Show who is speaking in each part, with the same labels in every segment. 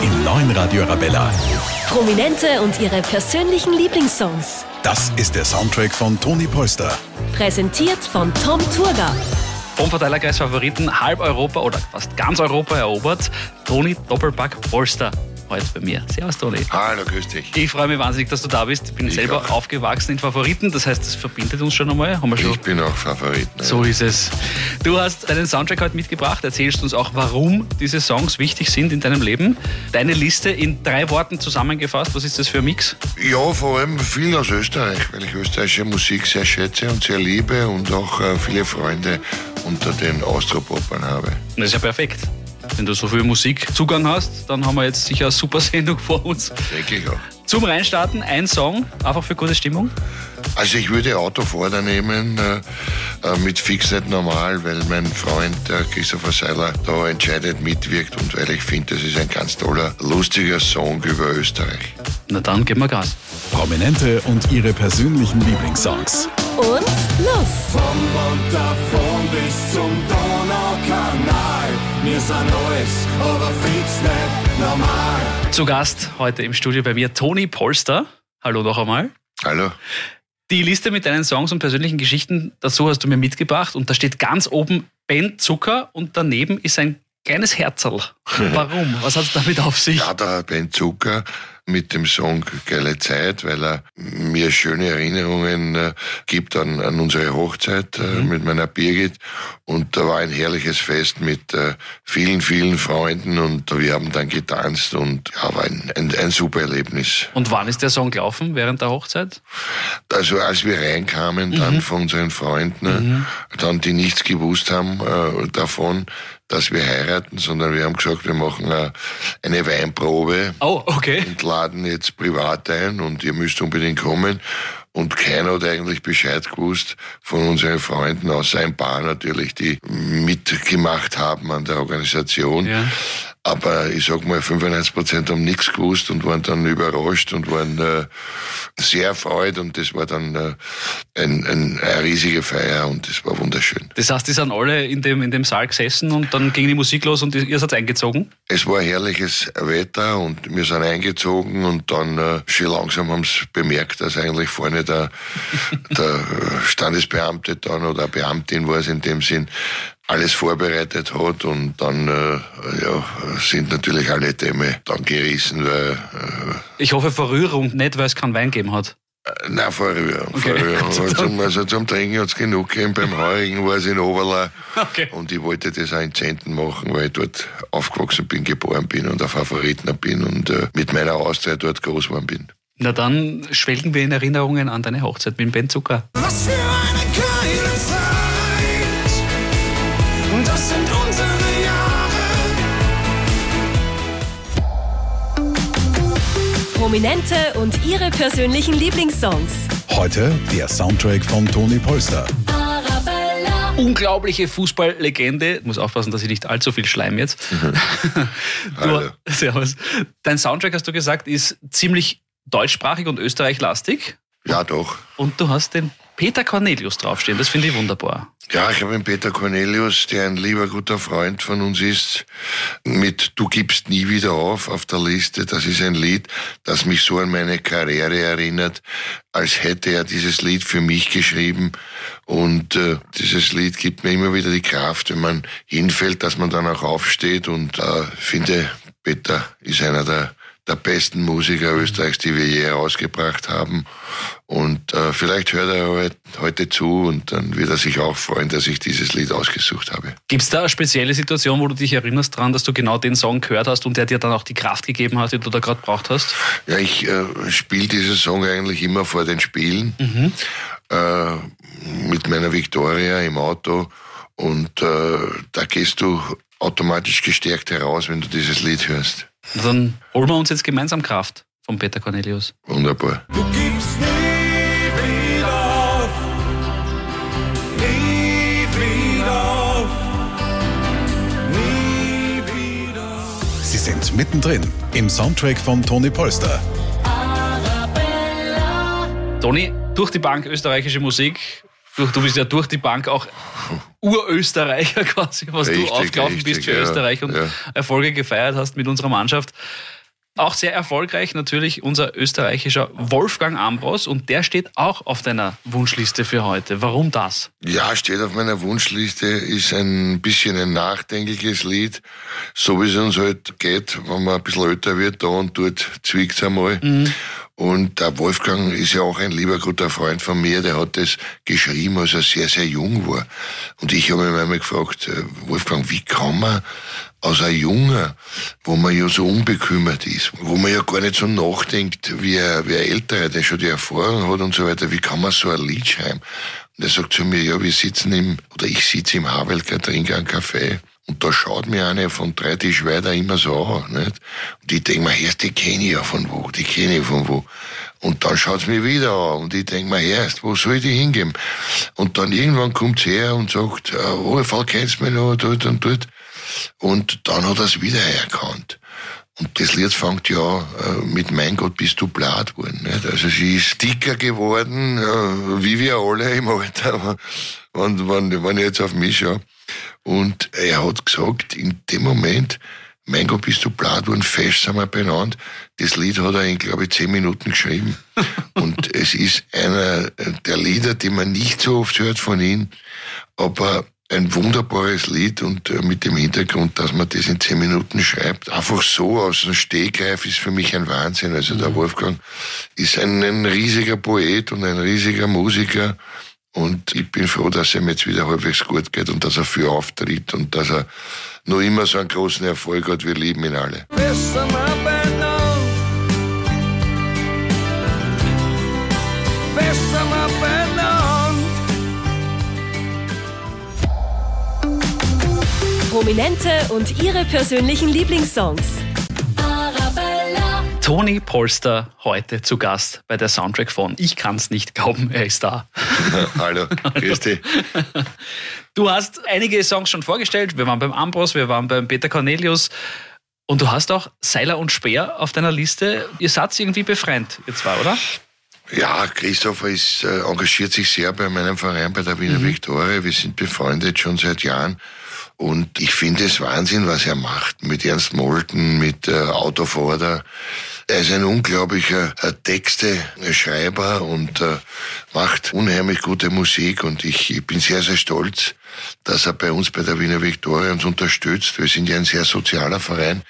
Speaker 1: im neuen Radio Arabella.
Speaker 2: Prominente und ihre persönlichen Lieblingssongs.
Speaker 1: Das ist der Soundtrack von Toni Polster.
Speaker 2: Präsentiert von Tom Turga.
Speaker 3: Vom Verteilerkreis Favoriten halb Europa oder fast ganz Europa erobert. Toni Doppelpack Polster heute bei mir. Servus, Toni.
Speaker 4: Hallo, grüß dich.
Speaker 3: Ich freue mich wahnsinnig, dass du da bist. Ich bin
Speaker 4: Ich
Speaker 3: selber
Speaker 4: auch.
Speaker 3: aufgewachsen in Favoriten, das heißt, das verbindet uns schon einmal. Haben wir schon
Speaker 4: Ich bin auch Favorit. Ne?
Speaker 3: So ist es. Du hast deinen Soundtrack heute mitgebracht, erzählst uns auch, warum diese Songs wichtig sind in deinem Leben. Deine Liste in drei Worten zusammengefasst, was ist das für ein Mix?
Speaker 4: Ja, vor allem viel aus Österreich, weil ich österreichische Musik sehr schätze und sehr liebe und auch äh, viele Freunde unter den Austropopern habe.
Speaker 3: Das ist ja perfekt. Wenn du so viel Musikzugang hast, dann haben wir jetzt sicher eine super Sendung vor uns.
Speaker 4: Denke ich auch.
Speaker 3: Zum Reinstarten ein Song, einfach für gute Stimmung.
Speaker 4: Also ich würde Autovorder nehmen, äh, äh, mit Fix nicht normal, weil mein Freund äh, Christopher Seiler da entscheidet mitwirkt und weil ich finde, das ist ein ganz toller, lustiger Song über Österreich.
Speaker 3: Na dann geben wir Gas.
Speaker 1: Prominente und ihre persönlichen Lieblingssongs.
Speaker 2: Und los!
Speaker 5: Vom Montafon bis zum Donaukanal. Wir sind alles, aber fix nicht normal.
Speaker 3: Zu Gast heute im Studio bei mir Toni Polster. Hallo noch einmal.
Speaker 4: Hallo?
Speaker 3: Die Liste mit deinen Songs und persönlichen Geschichten dazu hast du mir mitgebracht und da steht ganz oben Ben Zucker und daneben ist ein kleines Herzerl. Warum? Was hat es damit auf sich?
Speaker 4: Ja, der Ben Zucker mit dem Song Geile Zeit, weil er mir schöne Erinnerungen äh, gibt an, an unsere Hochzeit äh, mit meiner Birgit. Und da war ein herrliches Fest mit äh, vielen, vielen Freunden und wir haben dann getanzt und ja, war ein, ein, ein super Erlebnis.
Speaker 3: Und wann ist der Song gelaufen? Während der Hochzeit?
Speaker 4: Also als wir reinkamen, dann von unseren Freunden, äh, dann die nichts gewusst haben äh, davon, dass wir heiraten, sondern wir haben gesagt, wir machen eine Weinprobe
Speaker 3: Oh, okay.
Speaker 4: und laden jetzt privat ein und ihr müsst unbedingt kommen. Und keiner hat eigentlich Bescheid gewusst von unseren Freunden, außer ein paar natürlich, die mitgemacht haben an der Organisation.
Speaker 3: Ja.
Speaker 4: Aber ich sag mal, 95 Prozent haben nichts gewusst und waren dann überrascht und waren äh, sehr erfreut und das war dann äh, ein, ein, eine riesige Feier und das war wunderschön.
Speaker 3: Das heißt, die sind alle in dem, in dem Saal gesessen und dann ging die Musik los und ihr seid eingezogen?
Speaker 4: Es war herrliches Wetter und wir sind eingezogen und dann äh, schon langsam haben sie bemerkt, dass eigentlich vorne der, der Standesbeamte dann oder Beamtin war es in dem Sinn, alles vorbereitet hat und dann äh, ja, sind natürlich alle Dämme dann gerissen, weil äh,
Speaker 3: Ich hoffe vor Rührung nicht, weil es keinen Wein gegeben hat.
Speaker 4: Nein, vor Rührung.
Speaker 3: Okay.
Speaker 4: Vor Rührung. Aber zum, also zum Trinken hat's genug gegeben. Beim Heurigen war es in Oberla.
Speaker 3: Okay.
Speaker 4: Und ich wollte das auch in Zenten machen, weil ich dort aufgewachsen bin, geboren bin und ein Favoritner bin und äh, mit meiner Auszeit dort groß geworden bin.
Speaker 3: Na dann schwelgen wir in Erinnerungen an deine Hochzeit mit Ben Zucker.
Speaker 5: Was für eine
Speaker 2: Prominente und ihre persönlichen Lieblingssongs.
Speaker 1: Heute der Soundtrack von Toni Polster.
Speaker 2: Arabella.
Speaker 3: unglaubliche Fußballlegende. Ich muss aufpassen, dass ich nicht allzu viel schleim jetzt.
Speaker 4: Hallo.
Speaker 3: du, servus. Dein Soundtrack, hast du gesagt, ist ziemlich deutschsprachig und österreichlastig.
Speaker 4: Ja, doch.
Speaker 3: Und du hast den Peter Cornelius draufstehen. Das finde ich wunderbar.
Speaker 4: Ja, ich habe den Peter Cornelius, der ein lieber guter Freund von uns ist, mit Du gibst nie wieder auf auf der Liste. Das ist ein Lied, das mich so an meine Karriere erinnert, als hätte er dieses Lied für mich geschrieben. Und äh, dieses Lied gibt mir immer wieder die Kraft, wenn man hinfällt, dass man dann auch aufsteht. Und äh, finde, Peter ist einer der der besten Musiker Österreichs, die wir je herausgebracht haben. Und äh, vielleicht hört er heut- heute zu und dann wird er sich auch freuen, dass ich dieses Lied ausgesucht habe.
Speaker 3: Gibt es da eine spezielle Situation, wo du dich erinnerst dran, dass du genau den Song gehört hast und der dir dann auch die Kraft gegeben hat, die du da gerade braucht hast?
Speaker 4: Ja, ich äh, spiele diesen Song eigentlich immer vor den Spielen äh, mit meiner Victoria im Auto und äh, da gehst du automatisch gestärkt heraus, wenn du dieses Lied hörst.
Speaker 3: Dann holen wir uns jetzt gemeinsam Kraft von Peter Cornelius.
Speaker 4: Wunderbar.
Speaker 5: Du gibst nie wieder auf. Nie wieder auf. Nie wieder.
Speaker 1: Sie sind mittendrin im Soundtrack von Toni Polster.
Speaker 3: Toni, durch die Bank österreichische Musik Du, du bist ja durch die Bank auch Urösterreicher quasi, was
Speaker 4: Richtig,
Speaker 3: du aufgelaufen
Speaker 4: richtig,
Speaker 3: bist für
Speaker 4: ja,
Speaker 3: Österreich und
Speaker 4: ja.
Speaker 3: Erfolge gefeiert hast mit unserer Mannschaft. Auch sehr erfolgreich natürlich unser österreichischer Wolfgang Ambros und der steht auch auf deiner Wunschliste für heute. Warum das?
Speaker 4: Ja, steht auf meiner Wunschliste, ist ein bisschen ein nachdenkliches Lied, so wie es uns halt geht, wenn man ein bisschen älter wird, da und dort zwickt's einmal. Und der Wolfgang ist ja auch ein lieber guter Freund von mir, der hat das geschrieben, als er sehr, sehr jung war. Und ich habe mich einmal gefragt, äh, Wolfgang, wie kann man aus einem Jungen, wo man ja so unbekümmert ist, wo man ja gar nicht so nachdenkt, wie ein, wie ein Älterer, der schon die Erfahrung hat und so weiter, wie kann man so ein Lied schreiben? Und er sagt zu mir, ja, wir sitzen im, oder ich sitze im Havelker, trinke einen Kaffee. Und da schaut mir eine von drei Tisch weiter immer so an, nicht? Und ich denk mir, erst die kenne ich ja von wo, die kenne ich von wo. Und dann schaut's mir wieder an und ich denk mir, erst, wo soll ich die hingeben? Und dann irgendwann kommt's her und sagt, äh, oh, Fall kennst mich noch, dort und dort. Und dann hat er's wieder erkannt. Und das Lied fängt ja äh, mit Mein Gott bist du blatt worden. Nicht? Also sie ist dicker geworden, äh, wie wir alle im Alter, wenn, wenn, wenn ich jetzt auf mich schaue. Und er hat gesagt, in dem Moment, mein Gott, bist du blatt worden, fest sind wir beieinander. Das Lied hat er in, glaube ich, zehn Minuten geschrieben. Und es ist einer der Lieder, die man nicht so oft hört von ihm, aber ein wunderbares Lied und äh, mit dem Hintergrund, dass man das in zehn Minuten schreibt. Einfach so aus dem Stegreif ist für mich ein Wahnsinn. Also der Wolfgang ist ein, ein riesiger Poet und ein riesiger Musiker. Und ich bin froh, dass es ihm jetzt wieder halbwegs gut geht und dass er viel auftritt und dass er noch immer so einen großen Erfolg hat. Wir lieben ihn alle.
Speaker 2: Prominente und ihre persönlichen Lieblingssongs.
Speaker 3: Toni Polster heute zu Gast bei der Soundtrack von Ich kann's nicht glauben, er ist da.
Speaker 4: Hallo, grüß dich.
Speaker 3: Du hast einige Songs schon vorgestellt. Wir waren beim Ambros, wir waren beim Peter Cornelius. Und du hast auch Seiler und Speer auf deiner Liste. Ihr seid irgendwie befreundet, ihr zwei, oder?
Speaker 4: Ja, Christopher ist, äh, engagiert sich sehr bei meinem Verein, bei der Wiener Viktoria. Wir sind befreundet schon seit Jahren. Und ich finde es Wahnsinn, was er macht mit Ernst Molten, mit äh, Autovorder. Er ist ein unglaublicher äh, Texte-Schreiber und äh, macht unheimlich gute Musik. Und ich, ich bin sehr, sehr stolz, dass er bei uns bei der Wiener Viktoria uns unterstützt. Wir sind ja ein sehr sozialer Verein.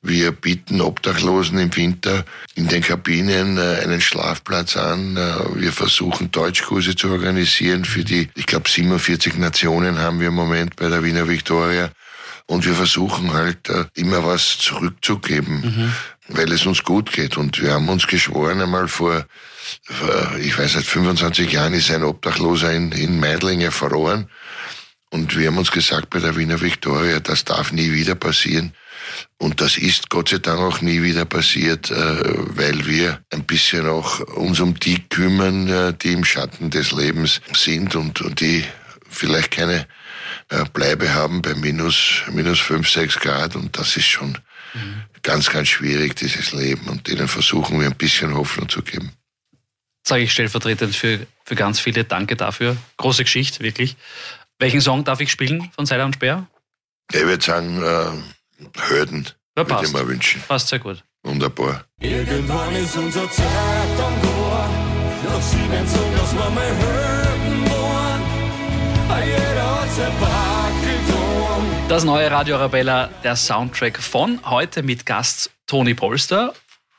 Speaker 4: Wir bieten Obdachlosen im Winter in den Kabinen äh, einen Schlafplatz an. Äh, wir versuchen Deutschkurse zu organisieren für die, ich glaube 47 Nationen haben wir im Moment bei der Wiener Viktoria. Und wir versuchen halt äh, immer was zurückzugeben, weil es uns gut geht. Und wir haben uns geschworen einmal vor, ich weiß seit 25 Jahren ist ein Obdachloser in, in Meidling verloren. Und wir haben uns gesagt bei der Wiener Viktoria, das darf nie wieder passieren. Und das ist Gott sei Dank auch nie wieder passiert, äh, weil wir ein bisschen auch uns um die kümmern, äh, die im Schatten des Lebens sind und die vielleicht keine äh, Bleibe haben bei minus, minus fünf, sechs Grad. Und das ist schon ganz, ganz schwierig, dieses Leben. Und denen versuchen wir ein bisschen Hoffnung zu geben.
Speaker 3: Sage ich stellvertretend für, für ganz viele. Danke dafür. Große Geschichte, wirklich. Welchen Song darf ich spielen von Seiler und Speer?
Speaker 4: Ich würde sagen, äh, Hürden
Speaker 3: Ja,
Speaker 4: würde
Speaker 3: passt.
Speaker 4: ich mir wünschen.
Speaker 3: Passt sehr gut.
Speaker 4: Wunderbar.
Speaker 5: Irgendwann ist unser Zeit am Tor. Doch sie werden so, dass wir mal hören
Speaker 3: Das neue Radio Arabella, der Soundtrack von heute mit Gast Toni Polster.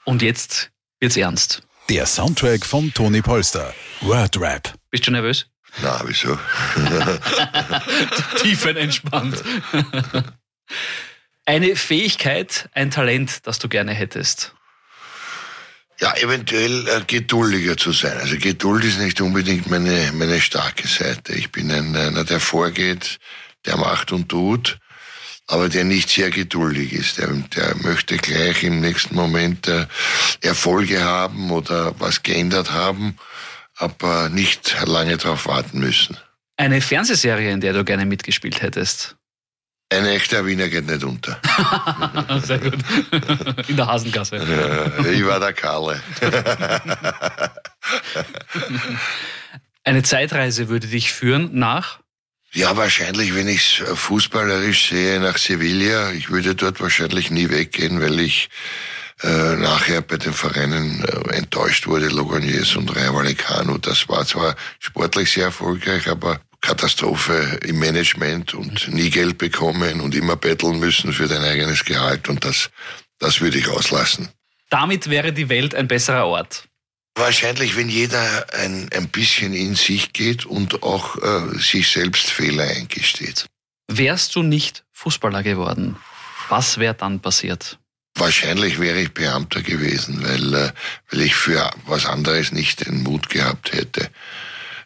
Speaker 3: Und jetzt wird's ernst.
Speaker 1: Der Soundtrack von Toni Polster. Wordrap.
Speaker 3: Bist du nervös?
Speaker 4: Na, wieso?
Speaker 3: Tiefenentspannt. Eine Fähigkeit, ein Talent, das du gerne hättest.
Speaker 4: Ja, eventuell äh, geduldiger zu sein. Also Geduld ist nicht unbedingt meine, meine starke Seite. Ich bin ein, einer, der vorgeht, der macht und tut, aber der nicht sehr geduldig ist. Der, der möchte gleich im nächsten Moment äh, Erfolge haben oder was geändert haben, aber nicht lange darauf warten müssen.
Speaker 3: Eine Fernsehserie, in der du gerne mitgespielt hättest.
Speaker 4: Ein echter Wiener geht nicht unter.
Speaker 3: Sehr gut. In der Hasengasse.
Speaker 4: Äh, ich war der Karle.
Speaker 3: Eine Zeitreise würde dich führen nach?
Speaker 4: Ja, wahrscheinlich, wenn ich es fußballerisch sehe, nach Sevilla. Ich würde dort wahrscheinlich nie weggehen, weil ich äh, nachher bei den Vereinen äh, enttäuscht wurde, Loganiers und Rayo Vallecano. Das war zwar sportlich sehr erfolgreich, aber Katastrophe im Management und nie Geld bekommen und immer betteln müssen für dein eigenes Gehalt und das, das würde ich auslassen.
Speaker 3: Damit wäre die Welt ein besserer Ort.
Speaker 4: Wahrscheinlich, wenn jeder ein, ein bisschen in sich geht und auch äh, sich selbst Fehler eingesteht.
Speaker 3: Wärst du nicht Fußballer geworden, was wäre dann passiert?
Speaker 4: Wahrscheinlich wäre ich Beamter gewesen, weil, äh, weil ich für was anderes nicht den Mut gehabt hätte.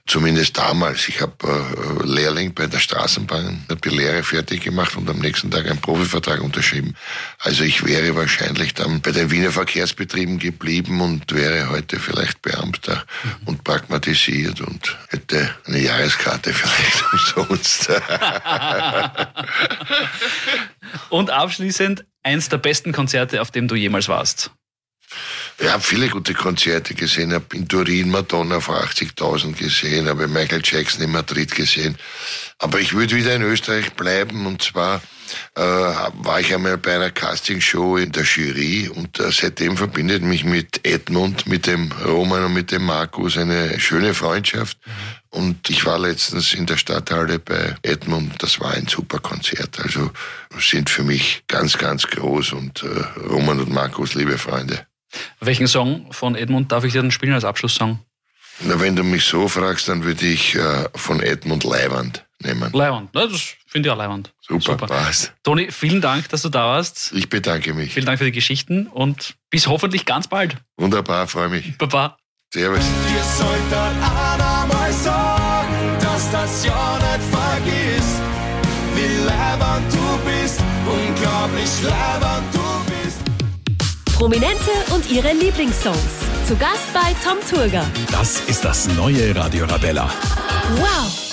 Speaker 4: Zumindest damals. Ich habe äh, Lehrling bei der Straßenbahn, habe die Lehre fertig gemacht und am nächsten Tag einen Profivertrag unterschrieben. Also ich wäre wahrscheinlich dann bei den Wiener Verkehrsbetrieben geblieben und wäre heute vielleicht Beamter mhm. und pragmatisiert und hätte eine Jahreskarte vielleicht umsonst.
Speaker 3: und abschließend eins der besten Konzerte, auf dem du jemals warst.
Speaker 4: Ich habe viele gute Konzerte gesehen. Habe in Turin Madonna vor 80.000 gesehen, habe Michael Jackson in Madrid gesehen. Aber ich würde wieder in Österreich bleiben und zwar äh, war ich einmal bei einer Castingshow in der Jury und äh, seitdem verbindet mich mit Edmund, mit dem Roman und mit dem Markus eine schöne Freundschaft. Und ich war letztens in der Stadthalle bei Edmund, das war ein super Konzert. Also sind für mich ganz, ganz groß und äh, Roman und Markus, liebe Freunde.
Speaker 3: Welchen Song von Edmund darf ich dir dann spielen als Abschlusssong?
Speaker 4: Na, wenn du mich so fragst, dann würde ich äh, von Edmund Leiwand nehmen.
Speaker 3: Leiwand, Na, das finde ich auch Leiwand.
Speaker 4: Super, Super. passt.
Speaker 3: Toni, vielen Dank, dass du da warst.
Speaker 4: Ich bedanke mich.
Speaker 3: Vielen Dank für die Geschichten und bis hoffentlich ganz bald.
Speaker 4: Wunderbar, freue mich.
Speaker 3: Baba.
Speaker 4: Servus.
Speaker 5: Dir sollte einer mal sagen, dass das Jahr nicht vergisst, wie leibend du bist, unglaublich leibend du
Speaker 2: Prominente und ihre Lieblingssongs. Zu Gast bei Tom Turger.
Speaker 1: Das ist das neue Radio Rabella.
Speaker 2: Wow!